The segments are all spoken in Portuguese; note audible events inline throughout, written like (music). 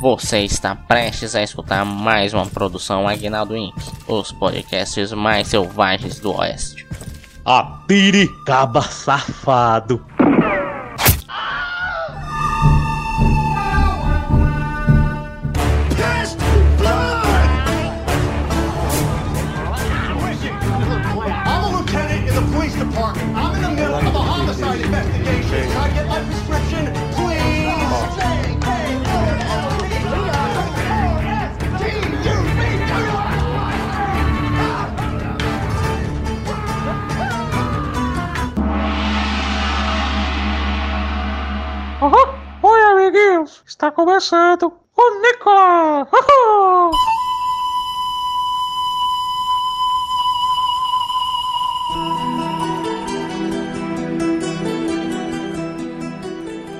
Você está prestes a escutar mais uma produção Aguinaldo Inc., os podcasts mais selvagens do Oeste. Apiricaba safado. Está começando o Nicolas! Aham.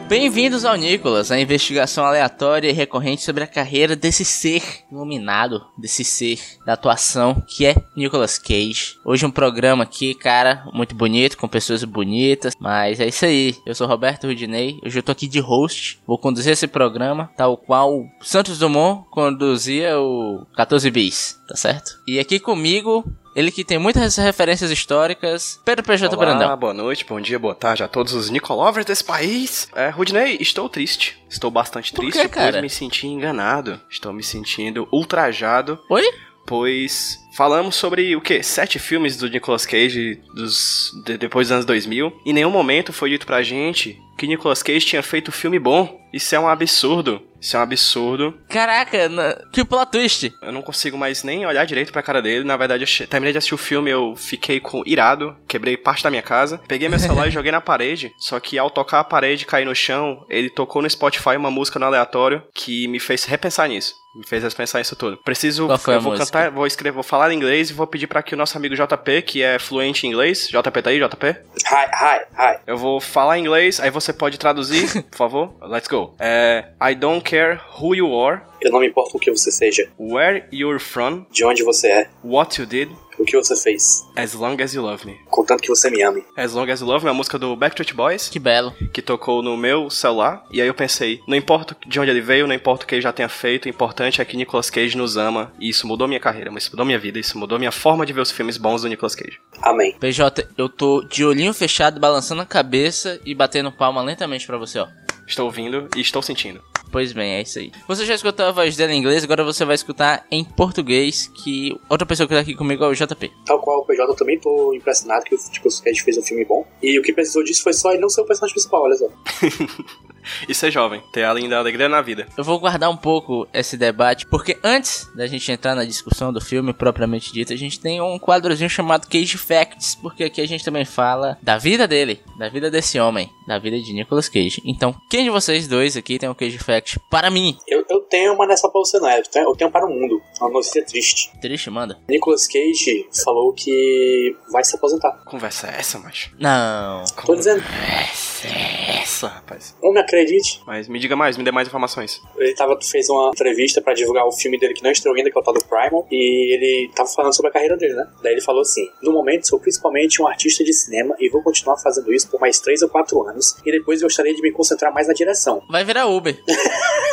Bem-vindos ao Nicolas, a investigação aleatória e recorrente sobre a carreira desse ser iluminado, desse ser da atuação que é Nicolas Cage. Hoje um programa aqui, cara, muito bonito, com pessoas bonitas, mas é isso aí. Eu sou Roberto Rudinei, hoje eu tô aqui de host, vou conduzir esse programa, tal qual Santos Dumont conduzia o 14 Bis, tá certo? E aqui comigo, ele que tem muitas referências históricas, Pedro PJ Olá, Brandão. boa noite, bom dia, boa tarde a todos os Nicolovers desse país. É, Rudney, estou triste. Estou bastante Por triste, cara? pois me senti enganado. Estou me sentindo ultrajado, Oi? pois falamos sobre o que? Sete filmes do Nicolas Cage dos, de- depois dos anos 2000. Em nenhum momento foi dito pra gente que Nicolas Cage tinha feito filme bom. Isso é um absurdo. Isso é um absurdo. Caraca, na- que plot twist. Eu não consigo mais nem olhar direito pra cara dele. Na verdade, eu terminei de assistir o filme, eu fiquei com irado, quebrei parte da minha casa, peguei meu celular e (laughs) joguei na parede. Só que ao tocar a parede e cair no chão, ele tocou no Spotify uma música no aleatório que me fez repensar nisso. Me fez repensar isso tudo. Preciso. Qual foi a eu vou música? cantar, vou escrever, vou falar em inglês e vou pedir pra que o nosso amigo JP, que é fluente em inglês. JP tá aí, JP? Hi, hi, hi. Eu vou falar em inglês, aí você pode traduzir, (laughs) por favor. Let's go. É. I don't care who you are, Eu não me importo o que você seja, where you're from, de onde você é, what you did, o que você fez, As Long As You Love Me. contanto que você me ame. As Long As You Love Me é uma música do Backstreet Boys, Que belo. que tocou no meu celular. E aí eu pensei, não importa de onde ele veio, não importa o que ele já tenha feito, o importante é que Nicolas Cage nos ama. E isso mudou minha carreira, isso mudou minha vida, isso mudou minha forma de ver os filmes bons do Nicolas Cage. Amém. PJ, eu tô de olhinho fechado, balançando a cabeça e batendo palma lentamente pra você, ó. Estou ouvindo e estou sentindo. Pois bem, é isso aí. Você já escutou a voz dela em inglês, agora você vai escutar em português, que outra pessoa que tá aqui comigo é o JP. Tal qual o PJ, eu também tô impressionado que o tipo, o Cage fez um filme bom. E o que precisou disso foi só ele não ser o personagem principal, olha só. (laughs) (laughs) E ser jovem, ter além da alegria na vida. Eu vou guardar um pouco esse debate, porque antes da gente entrar na discussão do filme propriamente dito, a gente tem um quadrozinho chamado Cage Facts, porque aqui a gente também fala da vida dele, da vida desse homem, da vida de Nicolas Cage. Então, quem de vocês dois aqui tem um Cage Fact para mim? Eu, eu tenho uma nessa pra você, não é? Eu tenho, eu tenho para o mundo. Uma notícia triste. Triste, manda. Nicolas Cage falou que vai se aposentar. Conversa é essa, macho? Não. Tô dizendo, Conversa é essa, rapaz? não me acredite. Mas me diga mais, me dê mais informações. Ele tava, fez uma entrevista pra divulgar o filme dele que não estreou ainda, que é o tal do Primal, e ele tava falando sobre a carreira dele, né? Daí ele falou assim: No momento, sou principalmente um artista de cinema e vou continuar fazendo isso por mais 3 ou 4 anos, e depois gostaria de me concentrar mais na direção. Vai virar Uber. (laughs)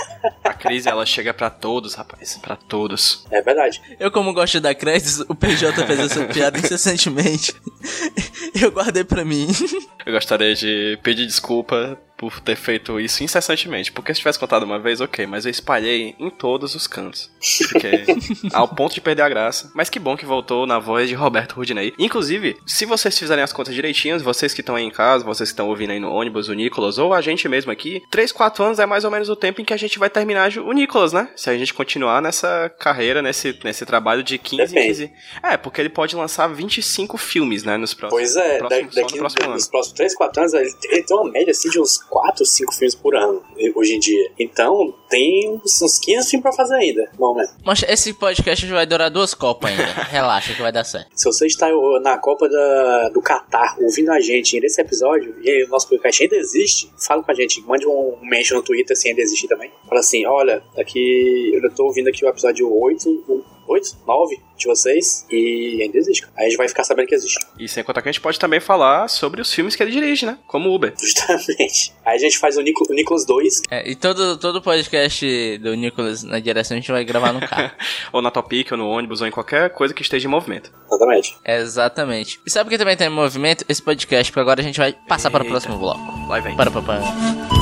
A crise, ela chega pra todos, rapaz. Pra todos. É verdade. Eu, como gosto de dar créditos, o PJ fez essa (laughs) piada incessantemente. (laughs) Eu guardei pra mim. (laughs) Eu gostaria de pedir desculpa por ter feito isso incessantemente. Porque se tivesse contado uma vez, ok, mas eu espalhei em todos os cantos. Porque (laughs) ao ponto de perder a graça. Mas que bom que voltou na voz de Roberto Rudinei. Inclusive, se vocês fizerem as contas direitinhas, vocês que estão aí em casa, vocês que estão ouvindo aí no ônibus, o Nicolas, ou a gente mesmo aqui, 3, 4 anos é mais ou menos o tempo em que a gente vai terminar o Nicolas, né? Se a gente continuar nessa carreira, nesse, nesse trabalho de 15, Depende. 15. É, porque ele pode lançar 25 filmes, né? Nos próximos. Pois é, no próximo, daqui no próximo ano. nos próximos 3, 4 anos, ele, ele tem uma média assim de uns 4, 5 filmes por ano, hoje em dia. Então, tem uns, uns 15 filmes pra fazer ainda. Bom, né? Mas esse podcast vai durar duas copas ainda. (laughs) Relaxa que vai dar certo. Se você está na Copa da- do Catar ouvindo a gente nesse episódio, e aí o nosso podcast ainda existe, fala com a gente, mande um mention no Twitter se ainda existe também. Fala assim, olha, aqui eu tô ouvindo aqui o episódio 8, o- 8 oito, nove de vocês e ainda existe. Aí a gente vai ficar sabendo que existe. E sem contar que a gente pode também falar sobre os filmes que ele dirige, né? Como Uber. Justamente. Aí a gente faz o, Nico, o Nicolas 2. É, e todo, todo podcast do Nicolas na direção a gente vai gravar no carro. (laughs) ou na Topic, ou no ônibus, ou em qualquer coisa que esteja em movimento. Exatamente. Exatamente. E sabe o que também tem em movimento? Esse podcast, porque agora a gente vai passar para o Eita. próximo bloco. Lá vem. Para, para, para.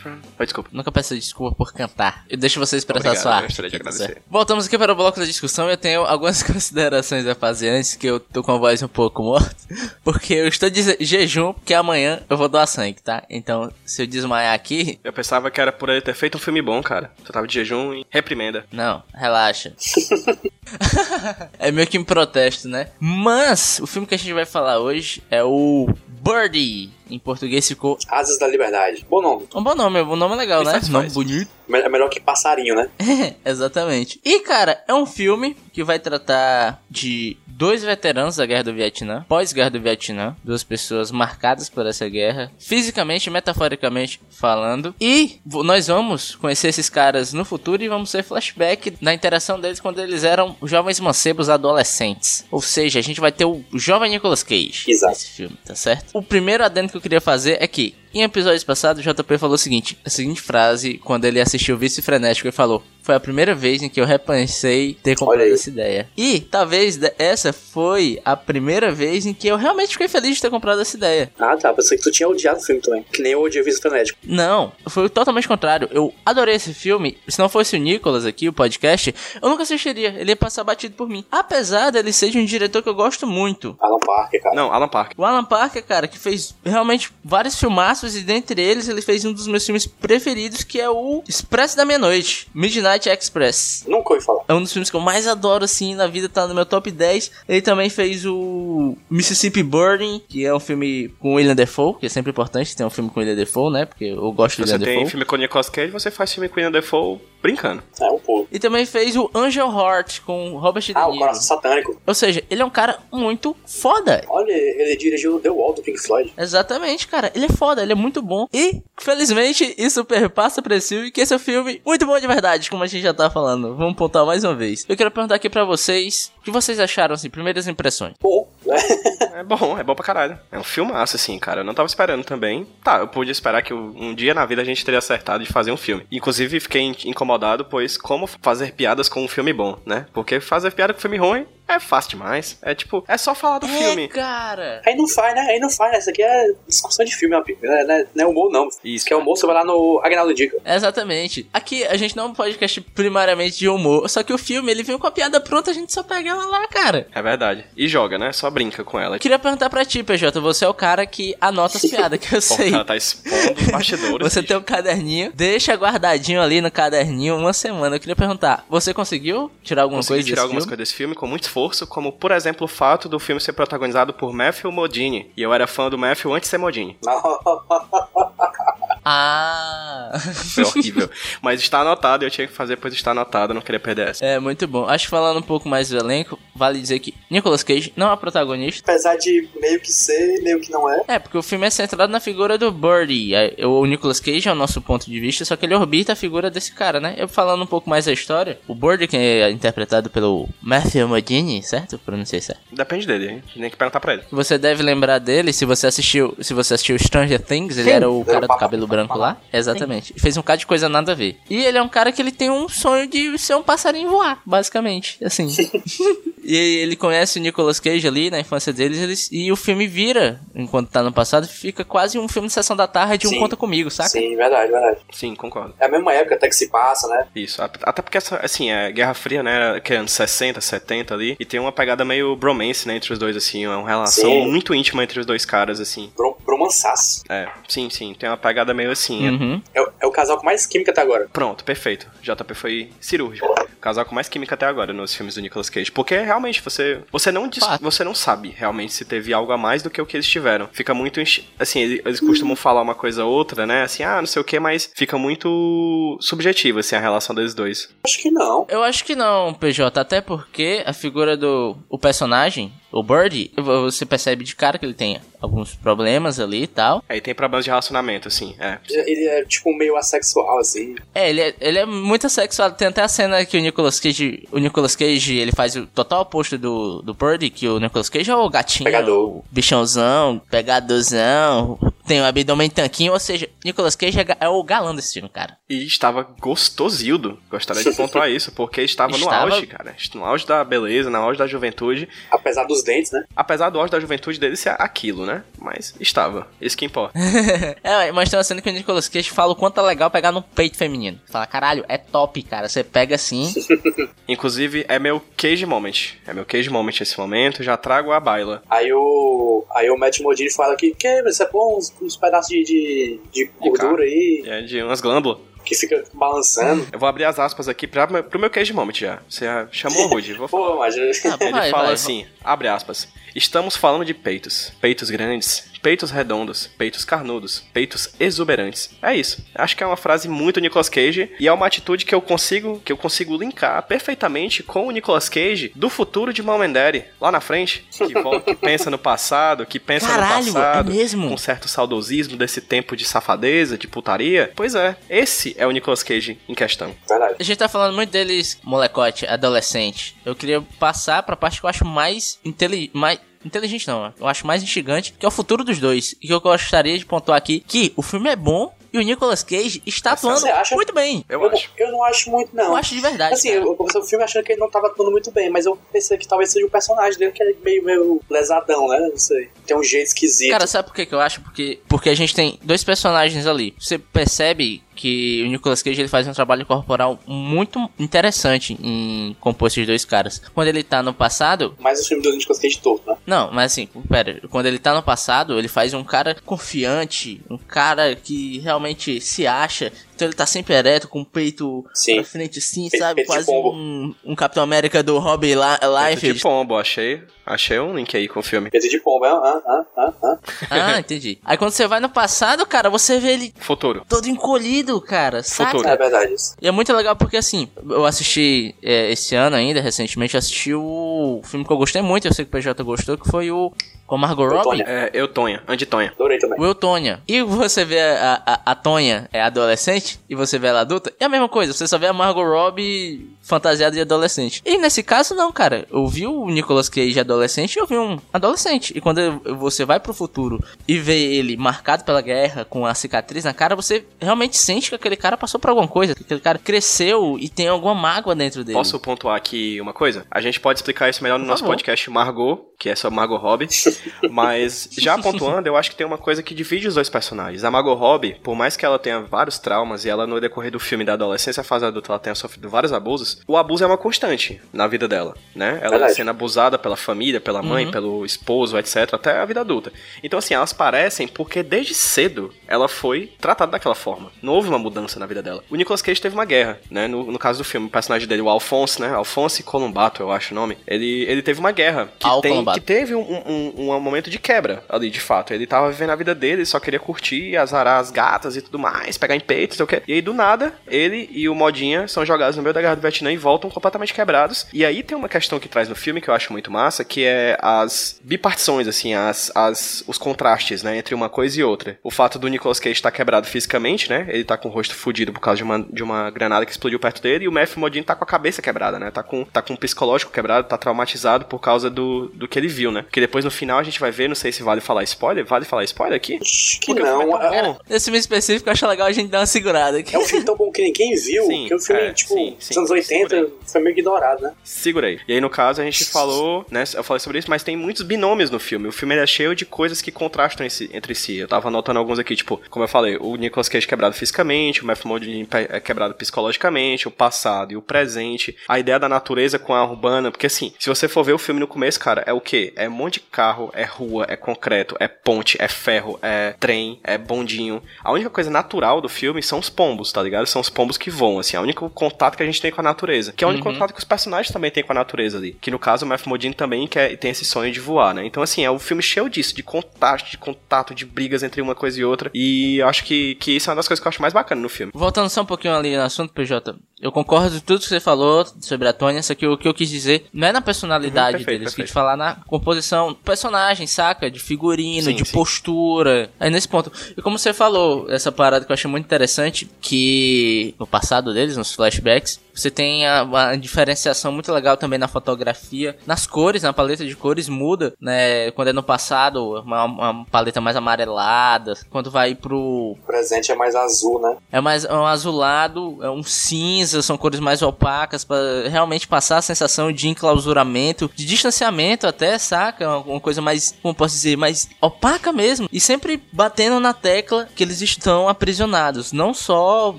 From. Oi, desculpa. Nunca peço desculpa por cantar. Eu deixo você expressar Obrigado, sua eu arte. gostaria de tá agradecer. Voltamos aqui para o bloco da discussão. Eu tenho algumas (laughs) considerações a fazer antes, que eu tô com a voz um pouco morta. (laughs) Porque eu estou de jejum, porque amanhã eu vou doar sangue, tá? Então, se eu desmaiar aqui, Eu pensava que era por ele ter feito um filme bom, cara. Tu tava de jejum e reprimenda. Não, relaxa. (laughs) é meio que em protesto, né? Mas o filme que a gente vai falar hoje é o Birdie. Em português ficou Asas da Liberdade. Bom nome. um bom nome, um nome legal, Me né? Nome bonito. É melhor que passarinho, né? (laughs) Exatamente. E cara, é um filme que vai tratar de dois veteranos da Guerra do Vietnã, pós-Guerra do Vietnã, duas pessoas marcadas por essa guerra, fisicamente e metaforicamente falando. E nós vamos conhecer esses caras no futuro e vamos ter flashback da interação deles quando eles eram jovens mancebos adolescentes. Ou seja, a gente vai ter o jovem Nicolas Cage Exato. nesse filme, tá certo? O primeiro adendo que eu queria fazer é que em episódios passados, o JP falou o seguinte: a seguinte frase, quando ele assistiu o Vício Frenético, ele falou: Foi a primeira vez em que eu repensei ter comprado essa ideia. E talvez essa foi a primeira vez em que eu realmente fiquei feliz de ter comprado essa ideia. Ah, tá. Pensei que tu tinha odiado o filme também. Que nem eu odiei o Vício Frenético. Não, foi totalmente contrário. Eu adorei esse filme. Se não fosse o Nicolas aqui, o podcast, eu nunca assistiria. Ele ia passar batido por mim. Apesar dele ser de um diretor que eu gosto muito. Alan Parker, cara. Não, Alan Parker. O Alan Parker, cara, que fez realmente vários filmaços e dentre eles ele fez um dos meus filmes preferidos, que é o Expresso da Meia-Noite, Midnight Express. Nunca ouvi falar. É um dos filmes que eu mais adoro, assim, na vida, tá no meu top 10. Ele também fez o Mississippi Burning, que é um filme com William Defoe, que é sempre importante ter um filme com William Defoe, né? Porque eu gosto Você William tem Defoe. filme com Nicolas Cage, você faz filme com William Defoe brincando. É, um pouco. E também fez o Angel Heart com Robert De Ah, o Niro. Coração Satânico. Ou seja, ele é um cara muito foda. Olha, ele dirigiu The Wall do Pink Floyd. Exatamente, cara. Ele é foda, ele é muito bom. E, felizmente, isso perpassa pra esse filme, que esse é um filme muito bom de verdade, como a gente já tá falando. Vamos pontuar mais uma vez. Eu quero perguntar aqui pra vocês, o que vocês acharam, assim, primeiras impressões? Bom, né? (laughs) É bom, é bom pra caralho. É um filmaço, assim, cara. Eu não tava esperando também. Tá, eu pude esperar que um dia na vida a gente teria acertado de fazer um filme. Inclusive, fiquei in- incomodado, pois como fazer piadas com um filme bom, né? Porque fazer piada com filme ruim é fácil demais. É tipo, é só falar do É, filme. cara. Aí não faz, né? Aí não faz, né? Isso aqui é discussão de filme, amigo. Não é, não é- não é humor, não. Isso, que é humor, você vai lá no Agnaldo Dica. Exatamente. Aqui a gente não é um podcast primariamente de humor, só que o filme ele veio com a piada pronta, a gente só pega ela lá, cara. É verdade. E joga, né? Só brinca com ela. Queria perguntar pra ti, PJ, você é o cara que anota as (laughs) piadas, que eu sei. cara, tá expondo os bastidores. Você bicho. tem um caderninho, deixa guardadinho ali no caderninho uma semana. Eu queria perguntar, você conseguiu tirar alguma Consegui coisa tirar desse algumas filme? coisas desse filme com muito esforço, como, por exemplo, o fato do filme ser protagonizado por Matthew Modine. E eu era fã do Matthew antes de ser Modine. (laughs) Ah, (laughs) Foi horrível. Mas está anotado, eu tinha que fazer, pois está anotado, eu não queria perder essa. é muito bom. Acho que falando um pouco mais do elenco, vale dizer que Nicolas Cage não é protagonista. Apesar de meio que ser, meio que não é. É, porque o filme é centrado na figura do Birdie. É, O Nicolas Cage é o nosso ponto de vista, só que ele orbita a figura desse cara, né? Eu falando um pouco mais da história, o Birdie, que é interpretado pelo Matthew Modine, certo? Pronunciei certo. Depende dele, hein? Nem que perguntar pra ele. Você deve lembrar dele se você assistiu, se você assistiu Stranger Things, ele era o cara do cabelo branco lá. Exatamente. Fez um cara de coisa nada a ver. E ele é um cara que ele tem um sonho de ser um passarinho voar, basicamente, assim. (laughs) e ele conhece o Nicolas Cage ali na infância deles, eles, e o filme vira, enquanto tá no passado, fica quase um filme de sessão da tarde, um Sim. conta comigo, saca? Sim, verdade, verdade. Sim, concordo. É a mesma época até que se passa, né? Isso. At- Até porque, essa, assim, é Guerra Fria, né? Que é anos 60, 70 ali. E tem uma pegada meio bromance, né? Entre os dois, assim. É uma relação Sim. muito íntima entre os dois caras, assim. Bro, bromançaço. É, sim, sim. Tem uma pegada meio assim. é- Uhum. É, o- é o casal com mais química até agora. Pronto, perfeito. JP foi cirúrgico. casal com mais química até agora nos filmes do Nicolas Cage. Porque realmente você, você, não, Fato. você não sabe realmente se teve algo a mais do que o que eles tiveram. Fica muito. Assim, eles, eles costumam falar uma coisa ou outra, né? Assim, ah, não sei o que, mas fica muito subjetivo, assim, a relação deles dois. Acho que não. Eu acho que não, PJ, até porque a figura do o personagem, o Birdie, você percebe de cara que ele tem alguns problemas ali e tal. Aí tem problemas de relacionamento, assim, é. Ele é tipo meio assexual, assim. É, ele é, ele é muito sexual. Tem até a cena que o Nicolas Cage, o Nicolas Cage, ele faz o total oposto do, do Birdie, que o Nicolas Cage é o gatinho, Pegador. o bichãozão, pegadorzão, tem o abdômen tanquinho, ou seja, Nicolas Cage é, é o galã desse filme, cara. E estava gostosildo. Gostaria de pontuar (laughs) isso, porque estava, no Estava- auge, cara. No auge da beleza, no auge da juventude. Apesar dos dentes, né? Apesar do auge da juventude dele ser aquilo, né? Mas estava. Isso que importa. (laughs) é, mas tem uma cena que o Nicolas Cage fala o quanto é legal pegar no peito feminino. Fala, caralho, é top, cara. Você pega assim. (laughs) Inclusive, é meu cage moment. É meu cage moment esse momento. Já trago a baila. Aí o. Aí o Matt Modini fala que, que você põe uns, uns pedaços de, de, de gordura aí É de umas glândulas. que fica balançando. Eu vou abrir as aspas aqui pra, pro meu cage moment já. Você já chamou o Rude. Vou falar. (laughs) Pô, mas. Ah, Ele vai, fala vai. assim, abre aspas. Estamos falando de peitos. Peitos grandes, peitos redondos, peitos carnudos, peitos exuberantes. É isso. Acho que é uma frase muito Nicolas Cage e é uma atitude que eu consigo que eu consigo linkar perfeitamente com o Nicolas Cage do futuro de Mom and Daddy, lá na frente, que, volta, que pensa no passado, que pensa Caralho, no passado, é mesmo? com certo saudosismo desse tempo de safadeza, de putaria. Pois é, esse é o Nicolas Cage em questão. Verdade. A gente tá falando muito deles, molecote, adolescente. Eu queria passar pra parte que eu acho mais inteligente. Mais... Inteligente não, eu acho mais instigante, que é o futuro dos dois. E que eu gostaria de pontuar aqui que o filme é bom e o Nicolas Cage está atuando acha? muito bem. Eu, Eu, acho. eu não acho muito, não. Eu acho de verdade. Assim, cara. eu comecei o filme achando que ele não tava atuando muito bem, mas eu pensei que talvez seja o personagem dele que é meio, meio lesadão, né? Não sei. Tem um jeito esquisito. Cara, sabe por que, que eu acho? Porque, porque a gente tem dois personagens ali. Você percebe que o Nicolas Cage ele faz um trabalho corporal muito interessante em compor esses dois caras. Quando ele tá no passado, mais o filme do Nicolas Cage todo, né? Não, mas assim, pera, quando ele tá no passado, ele faz um cara confiante, um cara que realmente se acha. Então ele tá sempre ereto, com o peito Sim. pra frente assim, Peito- sabe? peito Quase pombo. um, um Capitão América do Robbie La Peito de pombo, achei, achei um link aí com o filme. Peso de pomba, ah, ah, ah, ah. Ah, entendi. Aí quando você vai no passado, cara, você vê ele Futuro. todo encolhido, cara, saca? Futuro. É verdade isso. E é muito legal porque, assim, eu assisti é, esse ano ainda, recentemente, assisti o filme que eu gostei muito, eu sei que o PJ gostou, que foi o com a Margot Robbie. Tonha. É, eu, Tonha, Andy Tonha. Adorei também. O Eu, Tonha. E você vê a, a, a Tonha é adolescente e você vê ela adulta, é a mesma coisa. Você só vê a Margot Robbie fantasiada de adolescente. E nesse caso, não, cara. Eu vi o Nicolas Cage adolescente e eu vi um adolescente. E quando você vai pro futuro e vê ele marcado pela guerra, com a cicatriz na cara, você realmente sente que aquele cara passou por alguma coisa. Que aquele cara cresceu e tem alguma mágoa dentro dele. Posso pontuar aqui uma coisa? A gente pode explicar isso melhor no nosso podcast Margot, que é sobre Margot Robbie. (laughs) Mas já pontuando, eu acho que tem uma coisa que divide os dois personagens. A Margot Robbie, por mais que ela tenha vários traumas e ela no decorrer do filme da adolescência, fase adulta, ela tenha sofrido vários abusos, o abuso é uma constante na vida dela, né? Ela Verdade. sendo abusada pela família, pela mãe, pelo esposo, etc, até a vida adulta. Então assim, elas parecem porque desde cedo ela foi tratada daquela forma. Não houve uma mudança na vida dela. O Nicolas Cage teve uma guerra, né? No, no caso do filme, o personagem dele, o Alphonse, né? Alphonse Columbato, eu acho o nome. Ele, ele teve uma guerra que, Al tem, Columbato. que teve um, um, um momento de quebra ali, de fato. Ele tava vivendo a vida dele, ele só queria curtir, azarar as gatas e tudo mais, pegar em peito, sei o quê. E aí, do nada, ele e o Modinha são jogados no meio da guerra do Vietnã e voltam completamente quebrados. E aí tem uma questão que traz no filme que eu acho muito massa, que é as bipartições, assim, as, as, os contrastes, né, entre uma coisa e outra. O fato do Nicolas Cage estar quebrado fisicamente, né, ele tá com o rosto fudido por causa de uma, de uma granada que explodiu perto dele, e o Matthew Modine tá com a cabeça quebrada, né, tá com, tá com o psicológico quebrado, tá traumatizado por causa do, do que ele viu, né. Porque depois no final a gente vai ver, não sei se vale falar spoiler, vale falar spoiler aqui? Acho que Porque não. é É. Nesse filme específico, eu acho legal a gente dar uma segurada aqui. é um filme tão bom que ninguém viu, (laughs) Sim, que o filme, é, tipo, sim, sim, anos 80 segurei. foi meio ignorado, né? Segura aí. E aí, no caso, a gente (laughs) falou, né? Eu falei sobre isso, mas tem muitos binômios no filme. O filme é cheio de coisas que contrastam entre si. Eu tava anotando alguns aqui, tipo, como eu falei, o Nicolas Cage quebrado fisicamente, o Matthew Modine é quebrado psicologicamente, o passado e o presente, a ideia da natureza com a urbana, porque assim, se você for ver o filme no começo, cara, é o quê? É um monte de carro, é rua, é concreto, é ponte, é ferro, é trem, é bondinho. A única coisa natural do filme são os pombos, tá ligado? São os pombos que voam, assim. O único contato que a gente tem com a natureza. Que é o único contato que os personagens também têm com a natureza ali. Que no caso o Matthew Modine também quer, tem esse sonho de voar, né? Então, assim, é um filme cheio disso, de contato, de contato, de brigas entre uma coisa e outra. E eu acho que, que isso é uma das coisas que eu acho mais bacana no filme. Voltando só um pouquinho ali no assunto, PJ, eu concordo com tudo que você falou sobre a Tônia, só que o que eu quis dizer não é na personalidade Uhum, perfeito, deles, eu quis perfeito. falar na composição do personagem, saca? De figurino, Sim, de sim. postura. É nesse ponto. E como você falou, essa parada que eu achei muito interessante, que no passado deles, nos flashbacks, você tem a, a diferenciação muito legal também na fotografia, nas cores, na paleta de cores muda, né? Quando é no passado, uma, uma paleta mais amarelada, quando vai pro O presente é mais azul, né? é mais é um azulado, é um cinza, são cores mais opacas para realmente passar a sensação de enclausuramento, de distanciamento até, saca? Uma, uma coisa mais, como posso dizer, mais opaca mesmo. E sempre batendo na tecla que eles estão aprisionados, não só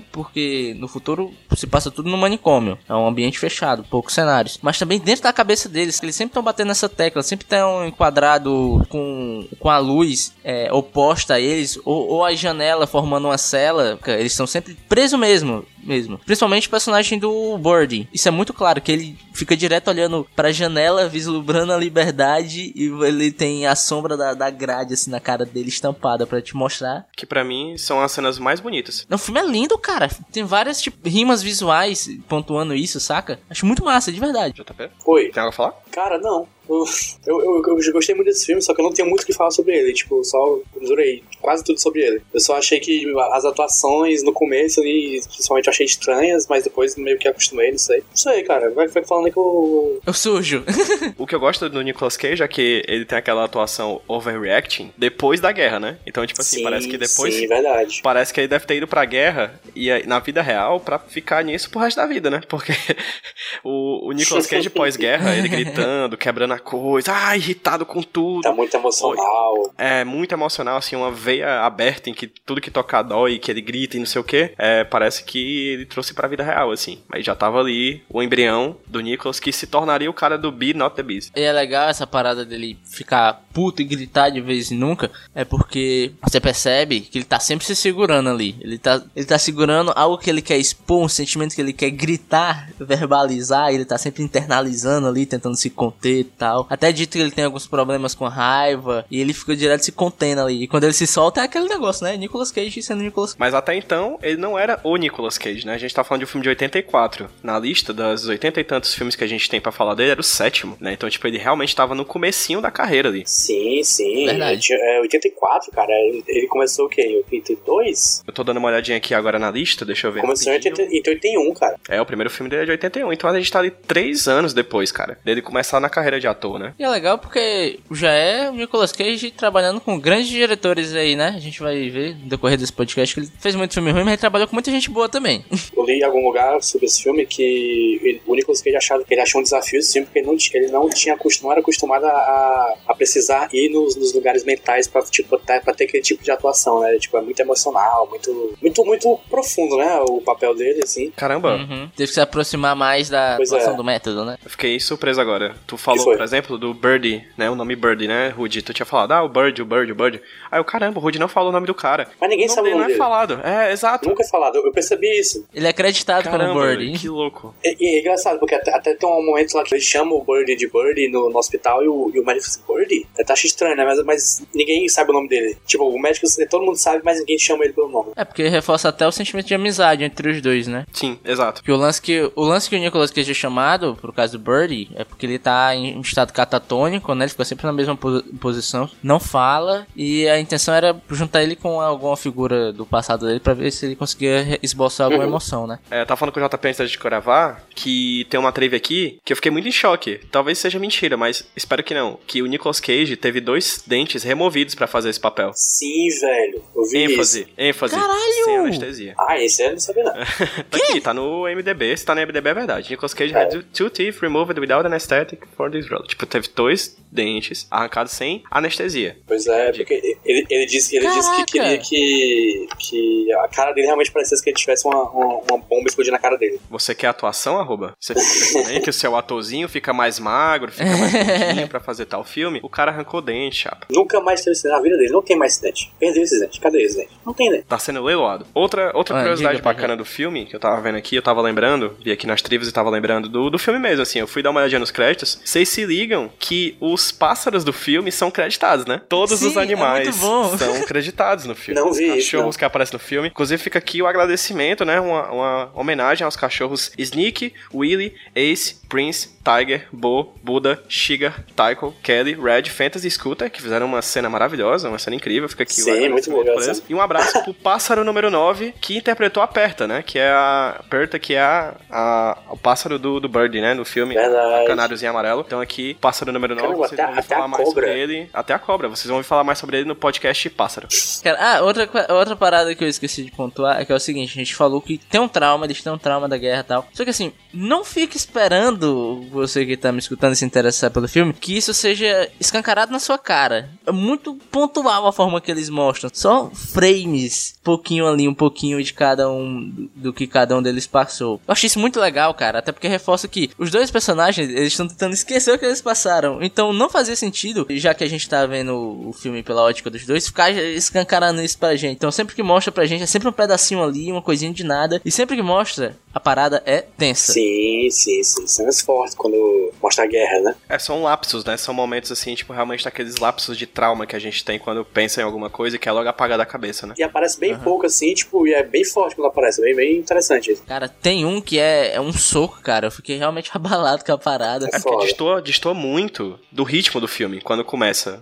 porque no futuro se passa tudo no manicômio, é um ambiente fechado, poucos cenários, mas também dentro da cabeça deles, eles sempre estão batendo nessa tecla, sempre estão enquadrado com, com a luz é, oposta a eles, ou, ou a janela formando uma cela, eles estão sempre presos mesmo, mesmo. Principalmente o personagem do Birdie. Isso é muito claro, que ele fica direto olhando pra janela, vislumbrando a liberdade, e ele tem a sombra da, da grade, assim, na cara dele estampada pra te mostrar. Que pra mim são as cenas mais bonitas. Não, o filme é lindo, cara. Tem várias, tipo, rimas visuais pontuando isso, saca? Acho muito massa, de verdade. JP? Oi. Tem algo a falar? Cara, não. Eu, eu, eu, eu gostei muito desse filme, só que eu não tenho muito o que falar sobre ele. Tipo, eu só jurei quase tudo sobre ele. Eu só achei que as atuações no começo ali, principalmente eu achei estranhas, mas depois meio que acostumei, não sei. Não sei, cara. Vai, vai falando aí que eu. Eu sujo. (laughs) O que eu gosto do Nicolas Cage é que ele tem aquela atuação overreacting depois da guerra, né? Então, tipo assim, sim, parece que depois. Sim, verdade. Parece que ele deve ter ido pra guerra e aí, na vida real pra ficar nisso pro resto da vida, né? Porque (laughs) o, o Nicolas Cage pós-guerra, ele gritando, quebrando a coisa, ah, irritado com tudo. Tá muito emocional. É muito emocional, assim, uma veia aberta em que tudo que toca dói, que ele grita e não sei o que. É, parece que ele trouxe pra vida real, assim. Mas já tava ali o embrião do Nicolas que se tornaria o cara do Be Not the Beast. E é legal essa parada dele ficar puto e gritar de vez em nunca, é porque você percebe que ele tá sempre se segurando ali. Ele tá, ele tá segurando algo que ele quer expor, um sentimento que ele quer gritar, verbalizar, ele tá sempre internalizando ali, tentando se conter e tal. Até dito que ele tem alguns problemas com raiva, e ele fica direto se contendo ali. E quando ele se solta é aquele negócio, né? Nicolas Cage sendo Nicolas Mas até então, ele não era o Nicolas Cage, né? A gente tá falando de um filme de 84. Na lista das 80 e tantos filmes que a gente tem pra falar dele, era o sétimo, né? Então, tipo, ele realmente tava no comecinho da carreira ali. Sim, sim. Verdade. É 84, cara. Ele, ele começou o quê? Em 82? Eu tô dando uma olhadinha aqui agora na lista, deixa eu ver. Começou em rapidinho. 80, em 81, cara. É, o primeiro filme dele é de 81, então a gente tá ali três anos depois, cara. Dele começar na carreira de ator, né? E é legal porque já é o Nicolas Cage trabalhando com grandes diretores aí, né? A gente vai ver no decorrer desse podcast que ele fez muito filme ruim, mas ele trabalhou com muita gente boa também. (laughs) Eu li em algum lugar sobre esse filme que ele- o Nicolas Cage achava que ele achou um desafio esse filme porque ele não, ele não tinha não era acostumado a, a precisar ir nos, nos lugares mentais pra, tipo, tá- pra ter aquele tipo de atuação, né? Tipo, é muito emocional, muito, muito, muito profundo, né? O papel dele, assim. Caramba, Uhum. Teve que se aproximar mais da Pois atuação é. do método, né? eu fiquei surpreso agora. Tu falou? Por exemplo, do Birdie, né? O nome Birdie, né, Rudy? Tu tinha falado, ah, o Bird, o Bird, o Bird. Aí eu, caramba, o Rudy não falou o nome do cara. Mas ninguém o nome sabe o dele nome não é falado. É, exato. Nunca é falado, eu, percebi isso. Ele é acreditado Caramba, como Birdie. que louco. E, e é engraçado, porque até, até tem um momento lá que ele chama o Birdie de Birdie no, no hospital e o, e o médico fala assim, Birdie? Até acha estranho, né? Mas, mas ninguém sabe o nome dele. Tipo, o médico, todo mundo sabe, mas ninguém chama ele pelo nome. É, porque reforça até o sentimento de amizade entre os dois, né? Sim, exato. Porque o lance que o lance que o Nicolas Cage é chamado, por causa do Birdie, é porque ele tá em um estado catatônico, né? Ele fica sempre na mesma po- posição, não fala, e a intenção era juntar ele com alguma figura do passado dele pra ver se ele conseguia esboçar alguma emoção, né? É, tá falando com o JP antes de gravar que tem uma trivia aqui que eu fiquei muito em choque. Talvez seja mentira, mas espero que não. Que o Nicolas Cage teve dois dentes removidos pra fazer esse papel. Sim, velho. Eu vi ênfase, isso. ênfase. Caralho! Sem anestesia. Ah, esse eu não sabia não. (laughs) tá aqui, tá no MDB. Se tá no MDB é verdade. Nicolas Cage had two teeth removed without anesthetic for this role. Dela. Tipo, teve dois dentes arrancados sem anestesia. Pois é, porque ele, ele disse, ele disse que queria que, que a cara dele realmente parecesse que ele tivesse uma, uma, uma bomba explodindo na cara dele. Você quer atuação, arroba? Você fica pensando que o seu atorzinho fica mais magro, fica mais gordinho pra fazer tal filme. O cara arrancou o dente, chapa. Nunca mais teve esse dente na vida dele, não tem mais esse dente. Perdeu esse dente, cadê esse dente? Não tem dente. Tá sendo leiloado. Outra, outra Ah, curiosidade diga bacana do filme, que eu tava vendo aqui, eu tava lembrando, vi aqui nas trivas e tava lembrando do, do filme mesmo, assim. Eu fui dar uma olhadinha nos créditos. Vocês se ligam que os pássaros do filme são creditados, né? Todos Sim, os é animais muito bom. (laughs) são creditados no filme. Não os vi isso, cachorros não. que aparecem no filme. Inclusive fica aqui o agradecimento, né? Uma, uma homenagem aos cachorros Sneak, Willy, Ace, Prince, Tiger, Bo, Buda, Shiga, Tycho, Kelly, Red, Fantasy e Scooter, que fizeram uma cena maravilhosa, uma cena incrível. Fica aqui o Sim, muito eles. E um abraço pro pássaro número 9, que interpretou a Perta, né? Que é a Perta, que é a, a- o pássaro do, do Birdie, né? No filme. Verdade. O canáriozinho amarelo. Então aqui, pássaro número 9, Caramba, vocês até- vão ouvir falar mais sobre ele. Até a cobra. Vocês vão ouvir falar mais sobre ele no podcast Pássaro. Cara, ah, outra, outra parada que eu esqueci de pontuar é que é o seguinte, a gente falou que tem um trauma, eles têm um trauma da guerra e tal. Só que assim, não fique esperando, você que tá me escutando e se interessar pelo filme, que isso seja escancarado na sua cara. É muito pontual a forma que eles mostram. Só frames, pouquinho ali, um pouquinho de cada um, do, que cada um deles passou. Eu achei isso muito legal, cara, até porque reforça que os dois personagens, eles estão tentando esquecer o que eles passaram. Então não fazia sentido, já que a gente tá vendo o filme pela ótica dos dois, ficar escancarando isso pra gente. Então sempre que mostra pra gente, é sempre um pedacinho ali, uma coisinha de nada. E sempre que mostra, a parada é tensa. Sim, sim, sim. Cenas fortes quando mostra a guerra, né? É, são lapsos, né? São momentos assim, tipo, realmente daqueles lapsos de trauma que a gente tem quando pensa em alguma coisa e quer logo apagar da cabeça, né? E aparece bem pouco assim, tipo, e é bem forte quando aparece, bem, bem interessante isso. Cara, tem um que é, é um soco, cara. Eu fiquei realmente (laughs) abalado com a parada. É porque Foda. destoa, destoa muito do ritmo do filme quando começa.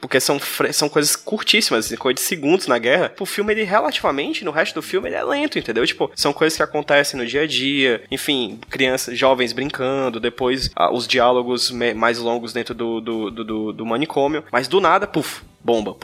Porque são, são coisas curtíssimas, assim, coisa de segundos na guerra. O filme, ele relativamente, no resto do filme, ele é lento, entendeu? Tipo, são coisas que acontecem no dia a dia. Enfim, crianças, jovens brincando. Depois, ah, os diálogos mais longos dentro do, do, do- do manicômio. Mas do nada, puf, bomba.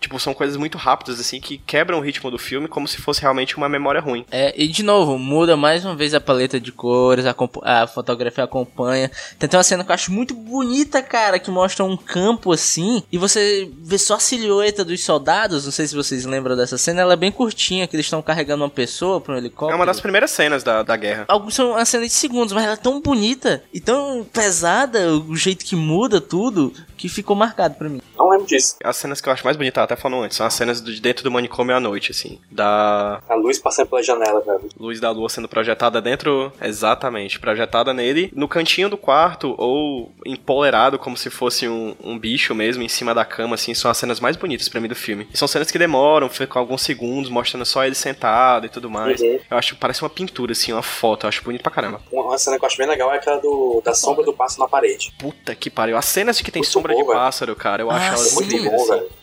Tipo, são coisas muito rápidas, assim, que quebram o ritmo do filme como se fosse realmente uma memória ruim. É, e de novo, muda mais uma vez a paleta de cores, a, a fotografia acompanha. Tem até uma cena que eu acho muito bonita, cara, que mostra um campo assim, e você vê só a silhueta dos soldados. Não sei se vocês lembram dessa cena, ela é bem curtinha, que eles estão carregando uma pessoa para um helicóptero. É uma das primeiras cenas da, da guerra. Alguns são uma cena de segundos, mas ela é tão bonita e tão pesada, o jeito que muda tudo, que ficou marcado pra mim. Não lembro disso. As cenas que eu acho mais bonitas, até falando antes, são as cenas de dentro do manicômio à noite, assim. Da A luz passando pela janela, velho. luz da lua sendo projetada dentro. Exatamente, projetada nele, no cantinho do quarto, ou empolerado como se fosse um, um bicho mesmo, em cima da cama, assim. São as cenas mais bonitas pra mim do filme. E são cenas que demoram, ficam alguns segundos, mostrando só ele sentado e tudo mais. Uhum. Eu acho, parece uma pintura, assim, uma foto. Eu acho bonito pra caramba. Uma, uma cena que eu acho bem legal é aquela do, da sombra do passo na parede. Puta que pariu. As cenas de que tem Muito sombra bom, de pássaro, cara, eu Ah, acho elas sim. Muito bom, assim. velho.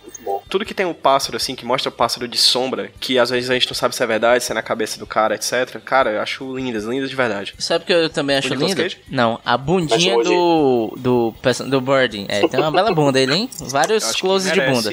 Tudo que tem um pássaro, assim, que mostra o pássaro de sombra, que às vezes a gente não sabe se é verdade, se é na cabeça do cara, etc. Cara, eu acho lindas, lindas de verdade. Sabe o que eu também acho? Cage? Não, a bundinha do, do, perso- do Birding. É, tem uma bela bunda ele, hein? Vários closes de bunda.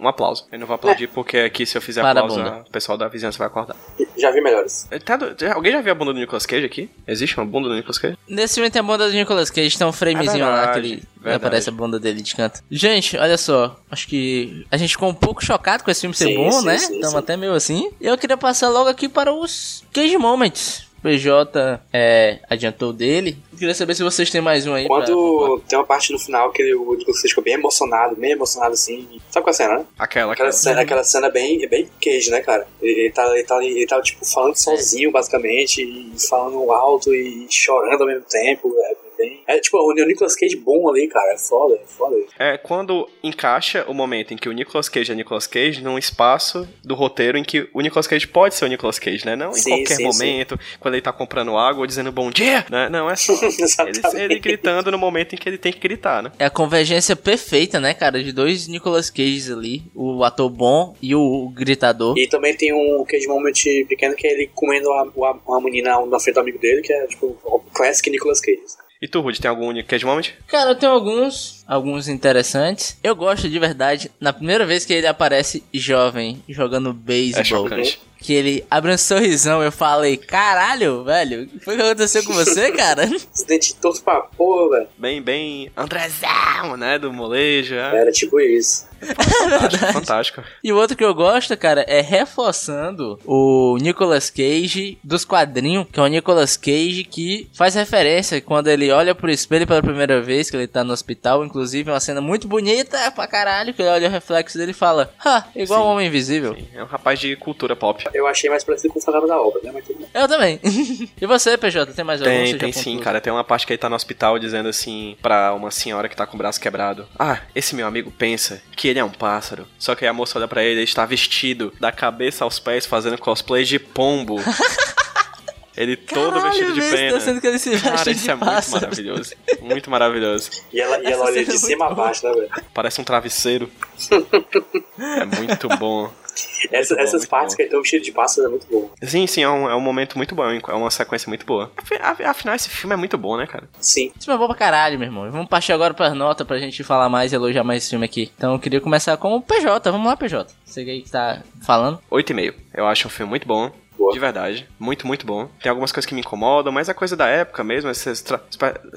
Um, aplauso. Eu não vou aplaudir porque aqui, se eu fizer Para a aplauso, o pessoal da vizinhança vai acordar. Já vi melhores. Tá do- alguém já viu a bunda do Nicolas Cage aqui? Existe uma bunda do Nicolas Cage? Nesse filme tem a bunda do Nicolas Cage, tem um framezinho É lá que ele verdade. aparece a bunda dele de canto. Gente, olha só, acho que a gente ficou um pouco chocado com esse filme ser Sim, bom, sim, né? Estamos até meio assim. E eu queria passar logo aqui para os Cage Moments. PJ é, adiantou dele. Eu queria saber se vocês têm mais um aí. pra- Quando tem uma parte no final que o Nicolas Cage fica bem emocionado, bem emocionado assim. Sabe qual é a cena, né? Aquela, Aquela aquela. cena, aquela cena bem, bem Cage, né, cara? Ele, ele, tá, ele, tá, ele tá, tipo, falando sozinho, basicamente, e falando alto e chorando ao mesmo tempo. É, bem... é tipo, o Nicolas Cage bom ali, cara. É foda, é foda. É quando encaixa o momento em que o Nicolas Cage é Nicolas Cage num espaço do roteiro em que o Nicolas Cage pode ser o Nicolas Cage, né? Não em Sim, qualquer sim, momento, quando ele tá comprando água ou dizendo bom dia, né? Não, é só (laughs) ele, ele gritando no momento em que ele tem que gritar, né? É a convergência perfeita, né, cara? De dois Nicolas Cages ali. O ator bom e o gritador. E também tem um Cage Moment pequeno que é ele comendo a, a- uma menina na frente do amigo dele, que é, tipo, o classic Nicolas Cage. E tu, Rude, tem algum Cage Moment? Cara, eu tenho alguns, alguns interessantes. Eu gosto de verdade, na primeira vez que ele aparece jovem, jogando É beisebol. chocante. que ele abre um sorrisão. Eu falei, caralho, velho, o que foi que aconteceu com você, (laughs) cara? Os dentes todos pra porra, velho. Bem, bem Andrezão, né? Do molejo. é. Era tipo isso. Fantástico, fantástico. E o outro que eu gosto, cara, é reforçando o Nicolas Cage dos quadrinhos, que é o Nicolas Cage que faz referência quando ele olha pro espelho pela primeira vez, que ele tá no hospital, inclusive é uma cena muito bonita pra caralho, que ele olha o reflexo dele e fala, ha, igual Sim. um homem invisível. Sim, É um rapaz de cultura pop. Eu achei mais parecido com o fantasma da obra, né? Mas tudo bem. Eu também. (laughs) e você, PJ, tem mais algum? Tem, tem sim, cara. Tem uma parte que ele tá no hospital dizendo assim pra uma senhora que tá com o braço quebrado: Ah, esse meu amigo pensa que ele é um pássaro. Só que aí a moça olha pra ele, ele está vestido da cabeça aos pés fazendo cosplay de pombo. (laughs) Ele todo Caralho, vestido de pena. tá sendo que ele se veste Cara, de isso é muito pássaro. maravilhoso. Muito maravilhoso. E ela, e ela olha de é cima a muito baixo, né, velho? Parece um travesseiro. é muito bom. Essa- bom, essas muito partes bom. que ele tem um cheiro de pássaro é muito bom. Sim, sim, é um, é um momento muito bom, é uma sequência muito boa. Afi- Afinal, esse filme é muito bom, né, cara? Sim. Isso é bom pra caralho, meu irmão. Vamos partir agora pras notas pra gente falar mais e elogiar mais esse filme aqui. Então eu queria começar com o PJ. Vamos lá, PJ. Você aí que tá falando. 8,5. Eu acho um filme muito bom. Boa. De verdade. Muito, muito bom. Tem algumas coisas que me incomodam, mas é coisa da época mesmo. esses tra-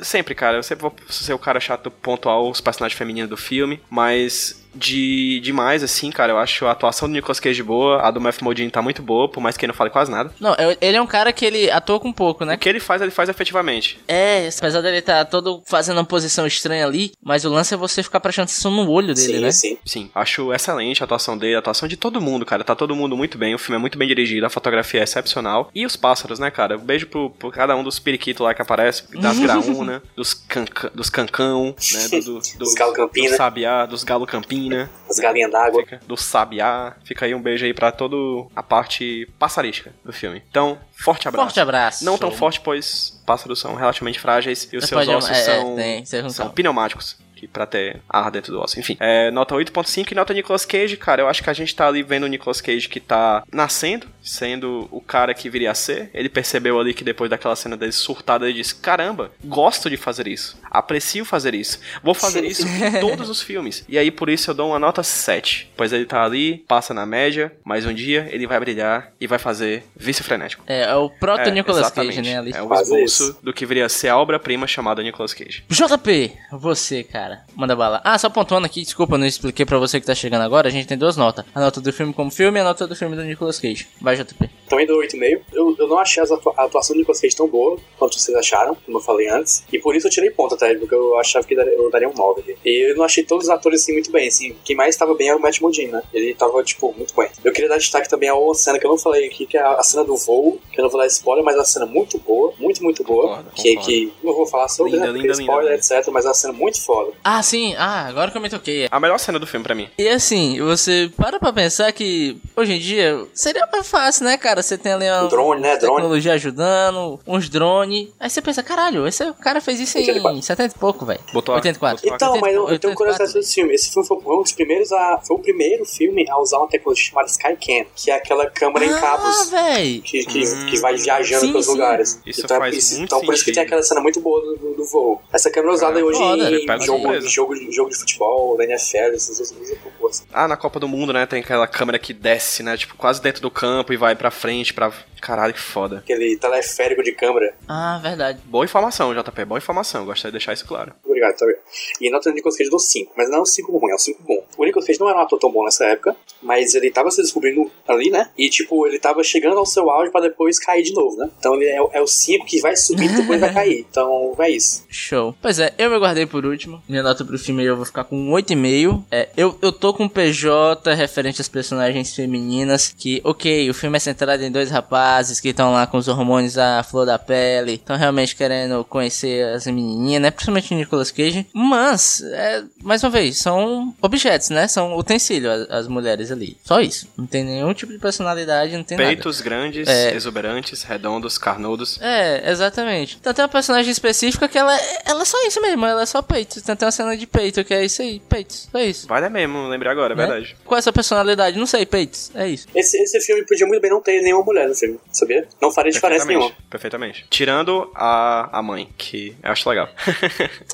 Sempre, cara. Eu sempre vou ser o cara chato pontual os personagens femininos do filme. Mas de demais, assim, cara. Eu acho a atuação do Nicolas Cage boa. A do Matthew Modine tá muito boa, por mais que ele não fale quase nada. Não, eu- ele é um cara que ele atua com pouco, né? O que ele faz, ele faz efetivamente. É, apesar dele estar todo fazendo uma posição estranha ali, mas o lance é você ficar prestando atenção no olho dele, sim, né? sim. Sim, acho excelente a atuação dele, a atuação de todo mundo, cara. Tá todo mundo muito bem, o filme é muito bem dirigido, a fotografia é excepcional. E os pássaros, né, cara? Um beijo pro, pro cada um dos periquitos lá que aparece, das (laughs) graúna, dos, canca, dos cancão, né? Do, do, do, Dos galo campina. Do sabiá, dos galo campina, As galinhas d'água. do sabiá. Fica aí um beijo aí pra toda a parte passarística do filme. Então, forte abraço. Forte abraço. Não tão forte, pois pássaros são relativamente frágeis e os seus ossos é, é, são, tem, você não são pneumáticos. Que pra ter ar dentro do osso. Enfim, é, nota 8.5 e nota Nicolas Cage, cara. Eu acho que a gente tá ali vendo o Nicolas Cage que tá nascendo, sendo o cara que viria a ser. Ele percebeu ali que depois daquela cena dele surtada, ele disse: Caramba, gosto de fazer isso. Aprecio fazer isso. Vou fazer isso em (laughs) todos os filmes. E aí, por isso, eu dou uma nota 7. Pois ele tá ali, passa na média, mas um dia ele vai brilhar e vai fazer Vício Frenético. É, é o proto É, Nicolas exatamente. Cage, né? Ali. É o esboço do que viria a ser a obra-prima chamada Nicolas Cage. JP, você, cara, manda bala. Ah, só pontuando aqui, desculpa, não expliquei pra você que tá chegando agora. A gente tem duas notas: a nota do filme como filme e a nota do filme do Nicolas Cage. Vai, JP. Também dou 8,5. Eu, eu não achei as atua- a atuação do Nicolas Cage tão boa quanto vocês acharam, como eu falei antes. E por isso eu tirei ponto até, porque eu achava que daria- eu daria um 9 ali. E eu não achei todos os atores assim muito bem. Assim, quem mais estava bem era o Matt Modine, né? Ele tava, tipo, muito bem. Eu queria dar destaque também a uma cena que eu não falei aqui, que é a, a cena do voo, que eu não vou dar spoiler, mas é uma cena muito boa, muito, muito boa. Concordo, que, concordo. que não vou falar sobre, Linda, né? Linda, spoiler, linda. etc. Mas é uma cena muito foda. Ah, sim, ah, agora que eu me toquei. A melhor cena do filme pra mim. E assim, você para pra pensar que hoje em dia seria mais fácil, né, cara? Você tem ali uma Um drone, né? Drone. tecnologia ajudando, uns drones. Aí você pensa, caralho, esse cara fez isso em 84. 70 e pouco, velho. Botou a- 84. botou a- Então, mas eu, eu tenho 84. curiosidade desse filme. Esse filme foi, foi um dos primeiros a. Foi o primeiro filme a usar uma tecnologia chamada Skycam, que é aquela câmera em Ah, cabos. véi. Que, que, Hum. que vai viajando Sim, pelos sim. lugares. Isso então, faz isso- muito então por isso que tem aquela cena muito boa do, do- do voo. Essa câmera é usada É, hoje foda, em jogo, surpresa. jogo, jogo de futebol, da NFL, essas coisas assim. Ah, na Copa do Mundo, né? Tem aquela câmera que desce, né? Tipo, quase dentro do campo e vai pra frente pra. Caralho, que foda. Aquele teleférico de câmera. Ah, verdade. Boa informação, JP, boa informação. Gostaria de deixar isso claro. Obrigado, tá vendo? E nota do Nicolas Cage do 5, mas não é um 5 ruim, é um 5 bom. O Nicolas Cage não era um ator tão bom nessa época, mas ele tava se descobrindo ali, né? E tipo, ele tava chegando ao seu auge pra depois cair de novo, né? Então ele é, o- é o 5 que vai subir e depois vai cair. (laughs) Então é isso. Show. Pois é, eu me guardei por último. Minha nota pro filme eu vou ficar com um 8,5. É, eu, eu tô com PJ referente às personagens femininas. Que, ok, o filme é centrado em dois rapazes que estão lá com os hormônios à flor da pele. Estão realmente querendo conhecer as menininhas, né? Principalmente o Nicolas Cage. Mas, é, mais uma vez, são objetos, né? São utensílios as, as mulheres ali. Só isso. Não tem nenhum tipo de personalidade, não tem nada. Peitos grandes, É. exuberantes, redondos, carnudos. É, exatamente. Então tem uma personagem específica que ela, é- ela é só isso mesmo, ela é só peito. Então tem uma cena de peito que é isso aí, peitos, é isso. Vale mesmo, lembrei agora, é né? verdade. Qual é a sua personalidade? Não sei, peitos, é isso. Esse, esse filme podia muito bem não ter nenhuma mulher no filme. sabia? Não faria diferença nenhuma. Perfeitamente. Tirando a, a mãe, que eu acho legal. (laughs)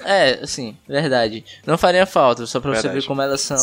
É, assim, verdade. Não faria falta, só pra você Verdade. ver como elas são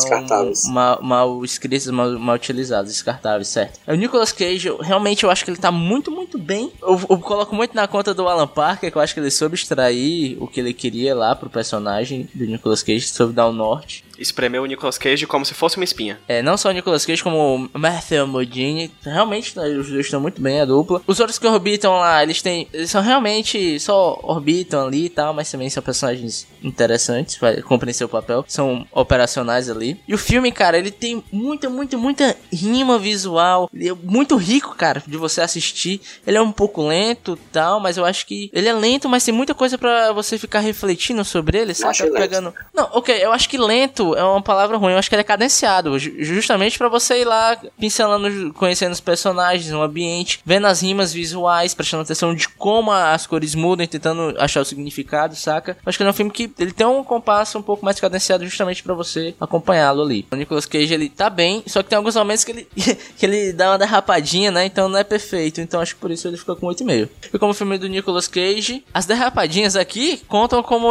mal, mal escritas, mal, mal utilizadas, descartáveis, certo? O Nicolas Cage, eu- realmente eu acho que ele tá muito, muito bem. Eu, eu coloco muito na conta do Alan Parker, que eu acho que ele soube extrair o que ele queria lá pro personagem do Nicolas Cage, soube dar o norte. Espremeu o Nicolas Cage como se fosse uma espinha. É, não só o Nicolas Cage, como o Matthew Modine. Realmente, né, os dois estão muito bem, a dupla. Os outros que orbitam lá, eles têm. Eles são realmente só orbitam ali e tal, mas também são personagens interessantes, vai cumprir seu papel. São operacionais ali. E o filme, cara, ele tem muita, muita, muita rima visual. Ele é muito rico, cara, de você assistir. Ele é um pouco lento e tal, mas eu acho que. Ele é lento, mas tem muita coisa pra você ficar refletindo sobre ele, sabe? Pegando. Não, ok, eu acho que lento é uma palavra ruim, eu acho que é cadenciado, ju- justamente pra você ir lá pincelando, conhecendo os personagens, o ambiente, vendo as rimas visuais, prestando atenção de como as cores mudam tentando achar o significado, saca? Acho que ele é um filme que ele tem um compasso um pouco mais cadenciado justamente pra você acompanhá-lo ali. O Nicolas Cage, ele tá bem, só que tem alguns momentos que ele, (laughs) que ele dá uma derrapadinha, né? Então não é perfeito, então acho que por isso ele ficou com 8,5. E como filme do Nicolas Cage, as derrapadinhas aqui contam como,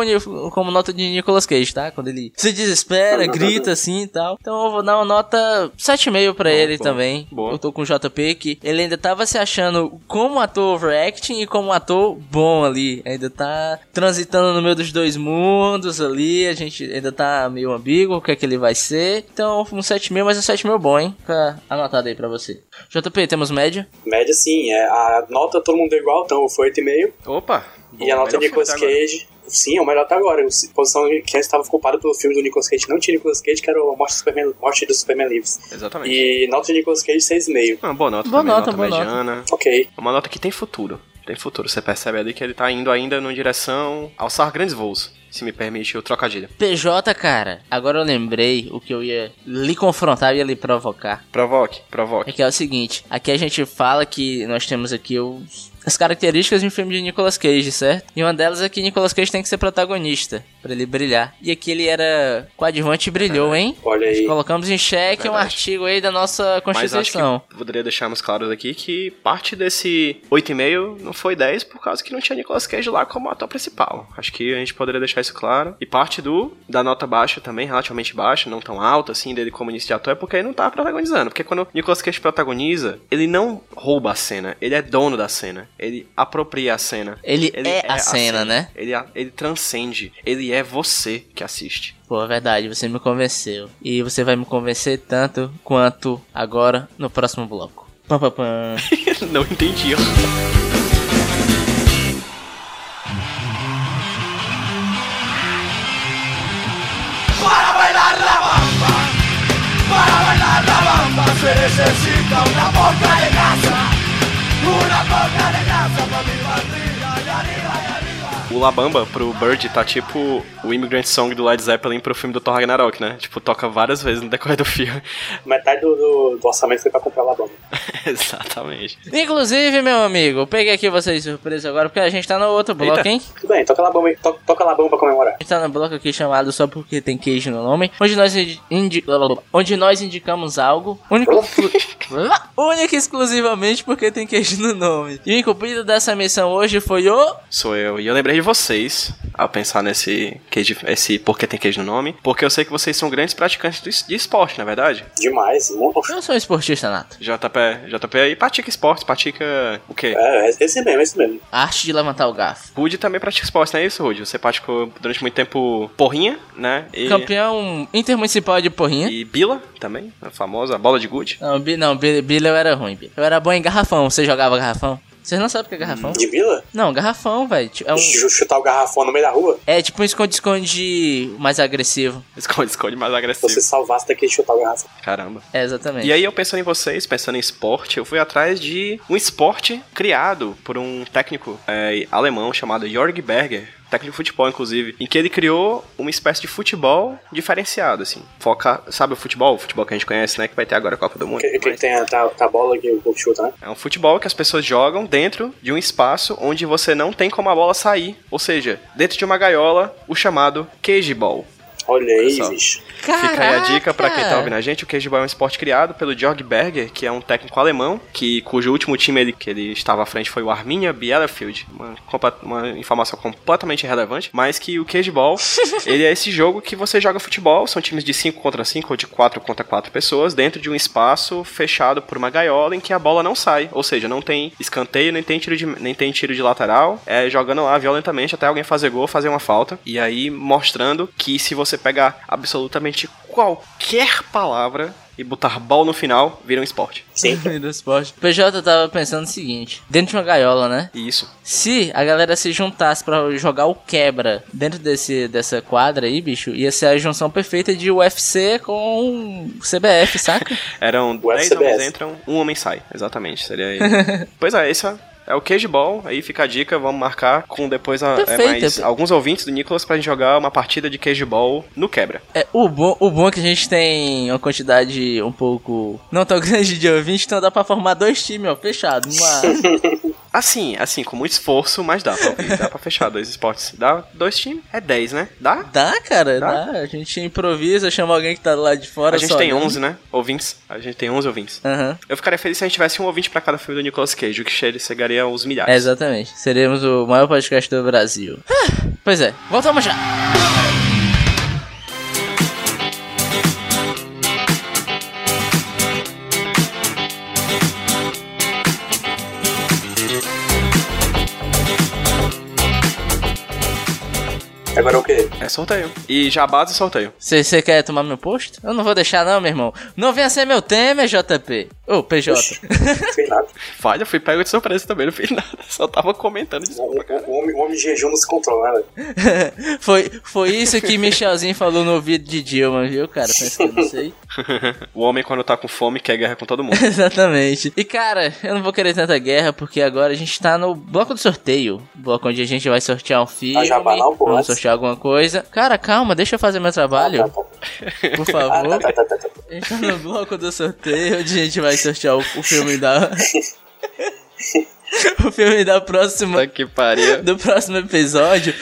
como nota de Nicolas Cage, tá? Quando ele se desespera, grita assim e tal. Então eu vou dar uma nota 7,5 pra ele boa. também. Boa. Eu tô com o JP que ele ainda tava se achando como ator overacting e como ator bom ali. Ainda tá transitando no meio dos dois mundos ali. A gente ainda tá meio ambíguo o que é que ele vai ser. Então um 7,5, mas um 7,5 bom, hein? Fica anotado aí pra você. JP, temos média? Média, sim. É, a nota todo mundo deu igual, então foi 8,5. Opa! E a nota de Nicolas Cage, sim, é o melhor até agora. A posição que estava culpada pelo filme do Nicolas Cage, não tinha Nicolas Cage, que era o Morte do Superman, Morte do Superman Lives. Exatamente. E nota de Nicolas Cage, 6,5. Uma boa nota Boa também, nota, nota, boa nota. mediana. Ok. Uma nota que tem futuro. Tem futuro. Você percebe ali que ele tá indo ainda numa direção alçar grandes voos. Se me permite o trocadilho. PJ, cara, agora eu lembrei o que eu ia lhe confrontar, ia lhe provocar. Provoque, É provoque. que é o seguinte, aqui a gente fala que nós temos aqui os, as características de um filme de Nicolas Cage, certo? E uma delas é que Nicolas Cage tem que ser protagonista, pra ele brilhar. E aqui ele era coadjuvante e brilhou, hein? Olha aí. Colocamos em xeque um artigo aí da nossa Mas Constituição. que poderia deixarmos claros aqui que parte desse 8,5 não foi 10 por causa que não tinha Nicolas Cage lá como ator principal. Acho que a gente poderia deixar isso claro. E parte do da nota baixa também, relativamente baixa, não tão alta assim, dele como início de ator, é porque ele não tá protagonizando. Porque quando o Nicolas Cage protagoniza, ele não rouba a cena, ele é dono da cena. Ele apropria a cena. Ele é a cena, né? Ele, ele transcende. Ele é você que assiste. Pô, é verdade, você me convenceu. E você vai me convencer tanto quanto agora no próximo bloco. Pam, pam, pam. (laughs) não entendi. (laughs) se necesita una boca de grasa, una boca de grasa O Labamba pro Bird tá tipo o Immigrant Song do Led Zeppelin pro filme do Thor Ragnarok, né? Tipo, toca várias vezes no decorrer do filme. (laughs) Metade do, do, do orçamento foi pra comprar lá bamba. (laughs) Exatamente. Inclusive, meu amigo, eu peguei aqui vocês de surpresa agora, porque a gente tá no outro bloco, Eita. hein? Tudo bem, toca lá bamba, aí, to, toca bamba pra comemorar. A gente tá no bloco aqui chamado Só Porque Tem Queijo no Nome, onde nós, indi onde nós indicamos algo único, (laughs) único e exclusivamente porque tem queijo no nome. E o incumprido dessa missão hoje foi o... Sou eu. E eu lembrei de vocês ao pensar nesse queijo, esse porque tem queijo no nome, porque eu sei que vocês são grandes praticantes de esporte, na é verdade. Demais. Muito... Eu sou um esportista nato. JP, JP aí pratica esporte, pratica o quê? É, esse mesmo, esse mesmo. A arte de levantar o garfo. Rude também pratica esporte, não é isso, Rude? Você praticou durante muito tempo porrinha, né? E, Campeão intermunicipal de porrinha. e bila também, a famosa bola de gude. Não, Bi- não, Bi- Billy eu era ruim, Billy. Eu era bom em garrafão. Você jogava garrafão? Vocês não sabem o que é garrafão? De vila? Não, garrafão, velho. É, um, Ch- Chutar o garrafão no meio da rua? é tipo um esconde-esconde mais agressivo. Esconde, esconde mais agressivo. Você salvasse daqui de chutar o garrafão. Caramba. É, exatamente. E aí eu pensando em vocês, pensando em esporte, eu fui atrás de um esporte criado por um técnico é, alemão chamado Jörg Berger, técnico de futebol inclusive, em que ele criou uma espécie de futebol diferenciado, assim. Foca, sabe o futebol? O futebol que a gente conhece, né? Que vai ter agora a Copa do Mundo. Que, que tem a, tá, tá a bola que o povo chuta, né? É um futebol que as pessoas jogam dentro de um espaço onde você não tem como a bola sair. Ou seja, dentro de uma gaiola, o chamado cage ball. Olha aí, bicho. Fica aí a dica pra quem tá ouvindo a gente. O Cageball é um esporte criado pelo Georg Berger, que é um técnico alemão, que, cujo último time ele, que ele estava à frente foi o Arminia Bielefeld. Uma, uma informação completamente irrelevante. Mas que o Cageball, (laughs) ele é esse jogo que você joga futebol. São times de 5 contra 5 ou de 4 contra 4 pessoas dentro de um espaço fechado por uma gaiola em que a bola não sai. Ou seja, não tem escanteio, nem tem tiro de, nem tem tiro de lateral. É jogando lá violentamente até alguém fazer gol, fazer uma falta. E aí mostrando que se você pegar absolutamente qualquer palavra e botar ball no final, vira um esporte. Sim. (laughs) do esporte. O PJ tava pensando o seguinte: dentro de uma gaiola, né? Isso. Se a galera se juntasse pra jogar o quebra dentro desse, dessa quadra aí, bicho, ia ser a junção perfeita de UFC com CBF, saca? (laughs) Eram O 10 FCBS. homens entram, um homem sai. Exatamente, seria (laughs) aí. pois é, esse é, é o Cage Ball. Aí fica a dica, vamos marcar com depois a, é, mais alguns ouvintes do Nicolas pra gente jogar uma partida de Cage Ball no quebra. É, o, bom, o bom é que a gente tem uma quantidade um pouco não tão (laughs) grande de ouvintes, então dá pra formar dois times, ó, fechado. Uma... (laughs) Assim, assim, com muito esforço, mas dá pra, ouvir, dá pra fechar dois esportes. Dá dois times, é 10, né? Dá? Dá, cara, Dá? dá. A gente improvisa, chama alguém que tá do lado de fora. A gente só tem olhando. 11, né? Ouvintes. A gente tem 11 ouvintes. Aham. Eu ficaria feliz se a gente tivesse um ouvinte pra cada filme do Nicolas Cage, o que che- chegaria aos É, milhares. exatamente. Seremos o maior podcast do Brasil. Ah, pois é, voltamos já. É sorteio. E jabás e sorteio. Você quer tomar meu posto? Eu não vou deixar não, meu irmão. Não venha ser meu tema, JP. Ô, PJ. Não fez nada. Falha, fui pego de surpresa também, não fiz nada. (laughs) Só tava comentando O, cara. o- o homem, o homem de jejum não se controla, né? (laughs) foi, foi isso que Michelzinho falou no ouvido de Dilma, viu, cara? Pensa que eu não sei. (laughs) o homem, quando tá com fome, quer guerra com todo mundo. Exatamente. E cara, eu não vou querer tanta guerra porque agora a gente tá no bloco do sorteio. Bloco onde a gente vai sortear um filme. Ah, não, pô, vamos sortear alguma coisa. Cara, calma, deixa eu fazer meu trabalho, tá, (laughs) tá. por favor. tá, tá, tá, tá. A gente tá no bloco do sorteio onde a gente vai sortear o, o filme da. (laughs) o filme da próxima. Puta que pariu. do próximo episódio.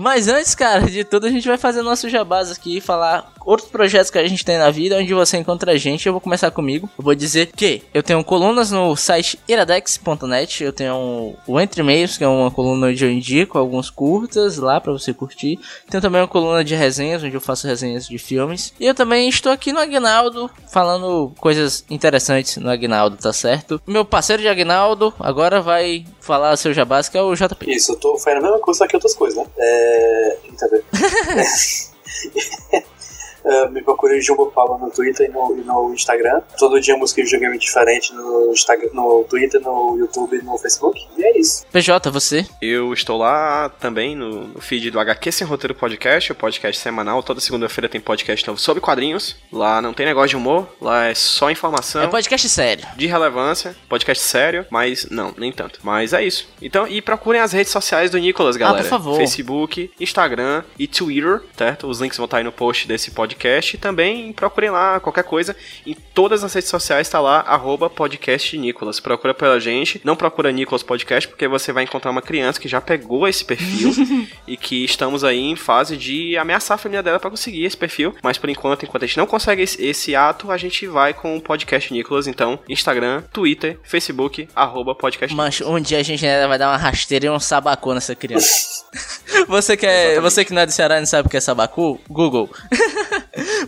Mas antes, cara, de tudo, a gente vai fazer nosso jabás aqui e falar outros projetos que a gente tem na vida, onde você encontra a gente. Eu vou começar comigo. Eu vou dizer que eu tenho colunas no site iradex.net. Eu tenho o Entre Meios, que é uma coluna onde eu indico alguns curtas lá pra você curtir. Tenho também uma coluna de resenhas, onde eu faço resenhas de filmes. E eu também estou aqui no Agnaldo, falando coisas interessantes no Agnaldo, tá certo? Meu parceiro de Agnaldo agora vai falar seu jabás, que é o JP. Isso, eu tô fazendo a mesma coisa, só que outras coisas, né? É. Entendeu? (laughs) É, me procure Jumbo Paulo no Twitter e no, e no Instagram. Todo dia música de videogame diferente no, Instagram, no Twitter, no YouTube e no Facebook. E é isso. PJ, você? Eu estou lá também no, no feed do HQ Sem Roteiro Podcast, o podcast semanal. Toda segunda-feira tem podcast novo sobre quadrinhos. Lá não tem negócio de humor, lá é só informação. É podcast sério. de relevância, podcast sério, mas não, nem tanto. Mas é isso. Então, e procurem as redes sociais do Nicolas, galera. por favor. Facebook, Instagram e Twitter, certo? Os links vão estar aí no post desse podcast. E também procurem lá qualquer coisa. Em todas as redes sociais está lá, arroba podcast Nicolas. Procura pela gente. Não procura Nicolas Podcast, porque você vai encontrar uma criança que já pegou esse perfil (laughs) e que estamos aí em fase de ameaçar a família dela para conseguir esse perfil. Mas por enquanto, enquanto a gente não consegue esse, esse ato, a gente vai com o podcast Nicolas. Então, Instagram, Twitter, Facebook, arroba podcast Mas um dia a gente ainda vai dar uma rasteira e um sabacu nessa criança. (laughs) você que é, você que não é do Ceará e não sabe o que é sabacu, Google. (laughs)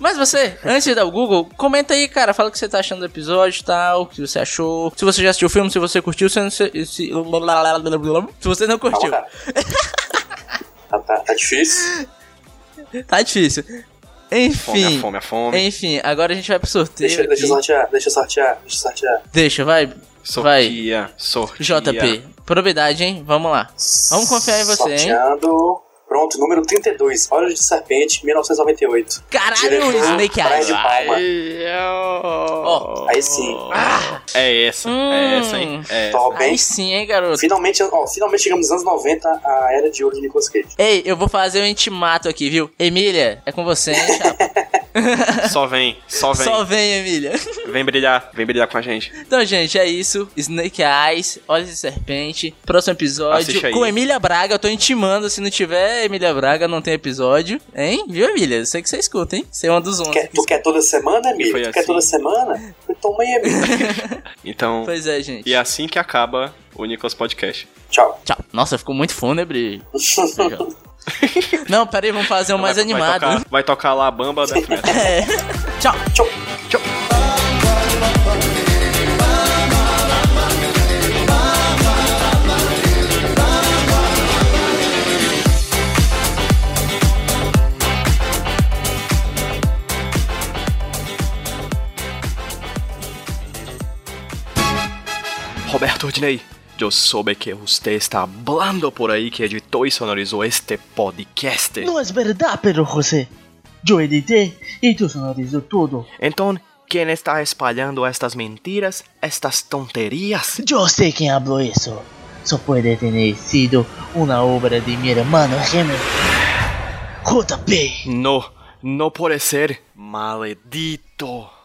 Mas você, antes de dar o Google, comenta aí, cara, fala o que você tá achando do episódio e tal, o que você achou. Se você já assistiu o filme, se você curtiu, se, se, se, se você não Calma, curtiu. cara. tá, tá, tá difícil. Tá difícil. Fome, Enfim. a fome, a fome. Enfim, agora a gente vai pro sorteio. Deixa, deixa eu sortear, deixa eu sortear, deixa eu sortear. Deixa, vai. Vai. Sortia, sortia. JP, probidade, hein? Vamos lá. Vamos confiar em você, hein? Pronto, número 32, Olhos de Serpente, 1998. Caralho, Diretor, Snake Eyes. de Palma. Ó, Aí sim. É essa, é essa, hein? É essa. Top, hein? Aí sim, hein, garoto. Finalmente, ó, finalmente chegamos nos anos 90, a era de ouro de Nicolas Cage. Ei, eu vou fazer um intimato aqui, viu? Emília, é com você, hein, chapa? (laughs) (laughs) Só vem, só vem. Só vem, Emília. Vem brilhar, vem brilhar com a gente. Então, gente, é isso. Snake Eyes, Olhos de Serpente. Próximo episódio com Emília Braga. Eu tô intimando. Se não tiver Emília Braga, não tem episódio. Hein? Viu, Emília? Eu sei que você escuta, hein? Você é uma dos 11. Quer- tu quer toda semana, E Emílio? foi Tu quer assim. toda semana? Toma aí, Emílio. (laughs) Então, Pois é, gente. e é assim que acaba o Nicolas Podcast. Tchau. Tchau. Nossa, ficou muito fúnebre. (laughs) (laughs) não, pera aí, vamos fazer um mais vai, animado. Vai tocar, vai tocar lá a Bamba Metal. (laughs) É. Tchau. Tchau. Roberto Ordinei, eu soube que você está hablando por aí que editou e sonorizou este podcast. No es verdad, Pedro José. Yo edité y tú sonorizó todo. Então, quem está espalhando estas mentiras, estas tonterias? Yo sé quién habló eso. Eso puede tener sido una obra de mi hermano gemelo. JP. No, no puede ser. Maledito.